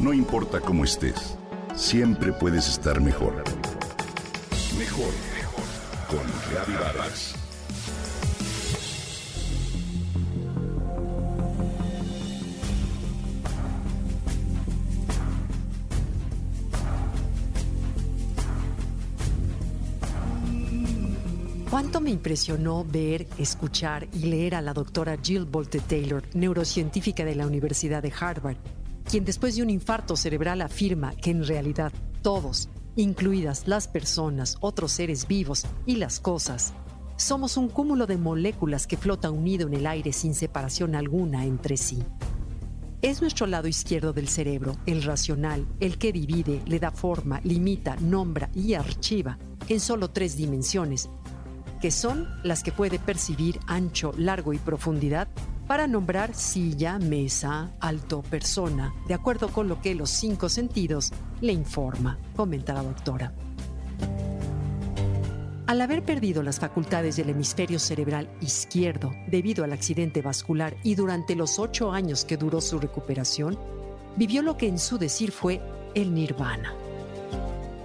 No importa cómo estés, siempre puedes estar mejor. Mejor, mejor. Con Reavivadas. ¿Cuánto me impresionó ver, escuchar y leer a la doctora Jill Bolte Taylor, neurocientífica de la Universidad de Harvard, quien después de un infarto cerebral afirma que en realidad todos, incluidas las personas, otros seres vivos y las cosas, somos un cúmulo de moléculas que flota unido en el aire sin separación alguna entre sí. Es nuestro lado izquierdo del cerebro, el racional, el que divide, le da forma, limita, nombra y archiva en solo tres dimensiones, que son las que puede percibir ancho, largo y profundidad para nombrar silla, mesa, alto, persona, de acuerdo con lo que los cinco sentidos le informa, comenta la doctora. Al haber perdido las facultades del hemisferio cerebral izquierdo debido al accidente vascular y durante los ocho años que duró su recuperación, vivió lo que en su decir fue el nirvana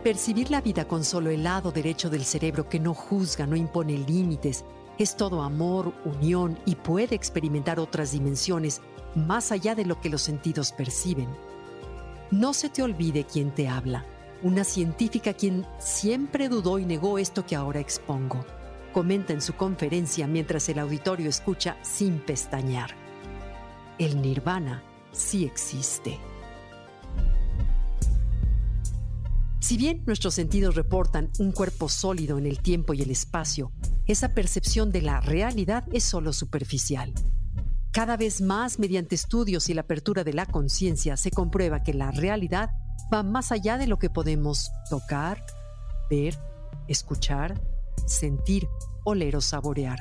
Percibir la vida con solo el lado derecho del cerebro que no juzga, no impone límites, es todo amor, unión y puede experimentar otras dimensiones más allá de lo que los sentidos perciben. No se te olvide quién te habla, una científica quien siempre dudó y negó esto que ahora expongo. Comenta en su conferencia mientras el auditorio escucha sin pestañear. El nirvana sí existe. Si bien nuestros sentidos reportan un cuerpo sólido en el tiempo y el espacio, esa percepción de la realidad es solo superficial. Cada vez más, mediante estudios y la apertura de la conciencia, se comprueba que la realidad va más allá de lo que podemos tocar, ver, escuchar, sentir, oler o saborear.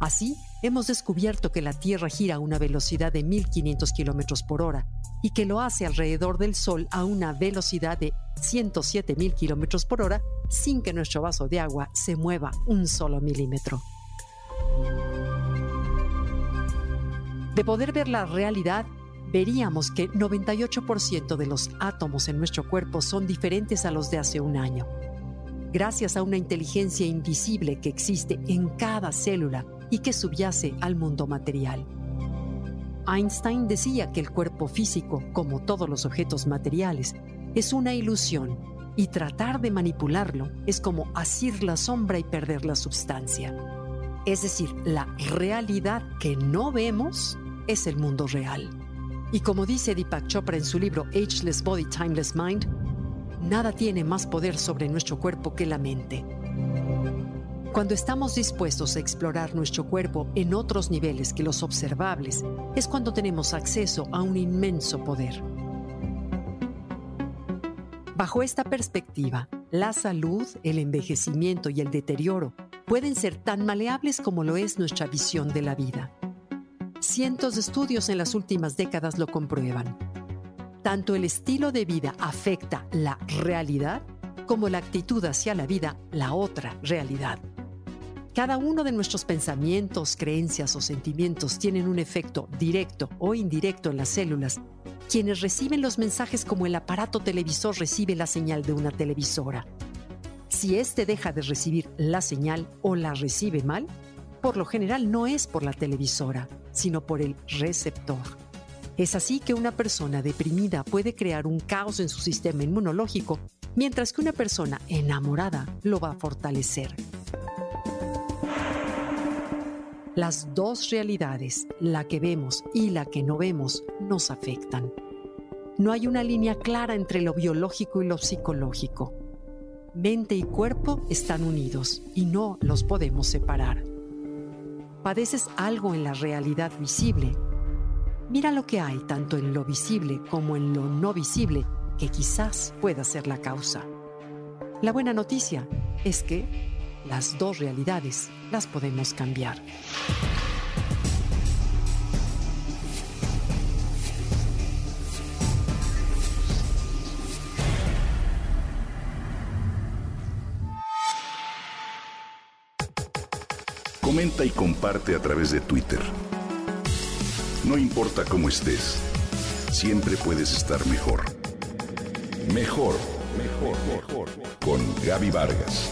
Así, hemos descubierto que la Tierra gira a una velocidad de 1500 kilómetros por hora y que lo hace alrededor del Sol a una velocidad de 107.000 kilómetros por hora sin que nuestro vaso de agua se mueva un solo milímetro. De poder ver la realidad, veríamos que 98% de los átomos en nuestro cuerpo son diferentes a los de hace un año. Gracias a una inteligencia invisible que existe en cada célula y que subyace al mundo material. Einstein decía que el cuerpo físico, como todos los objetos materiales, es una ilusión y tratar de manipularlo es como asir la sombra y perder la sustancia. Es decir, la realidad que no vemos es el mundo real. Y como dice Deepak Chopra en su libro Ageless Body, Timeless Mind, nada tiene más poder sobre nuestro cuerpo que la mente. Cuando estamos dispuestos a explorar nuestro cuerpo en otros niveles que los observables, es cuando tenemos acceso a un inmenso poder. Bajo esta perspectiva, la salud, el envejecimiento y el deterioro pueden ser tan maleables como lo es nuestra visión de la vida. Cientos de estudios en las últimas décadas lo comprueban. Tanto el estilo de vida afecta la realidad como la actitud hacia la vida, la otra realidad. Cada uno de nuestros pensamientos, creencias o sentimientos tienen un efecto directo o indirecto en las células, quienes reciben los mensajes como el aparato televisor recibe la señal de una televisora. Si éste deja de recibir la señal o la recibe mal, por lo general no es por la televisora, sino por el receptor. Es así que una persona deprimida puede crear un caos en su sistema inmunológico, mientras que una persona enamorada lo va a fortalecer. Las dos realidades, la que vemos y la que no vemos, nos afectan. No hay una línea clara entre lo biológico y lo psicológico. Mente y cuerpo están unidos y no los podemos separar. ¿Padeces algo en la realidad visible? Mira lo que hay tanto en lo visible como en lo no visible que quizás pueda ser la causa. La buena noticia es que las dos realidades las podemos cambiar. Comenta y comparte a través de Twitter. No importa cómo estés siempre puedes estar mejor. Mejor, mejor, mejor. Con Gaby Vargas.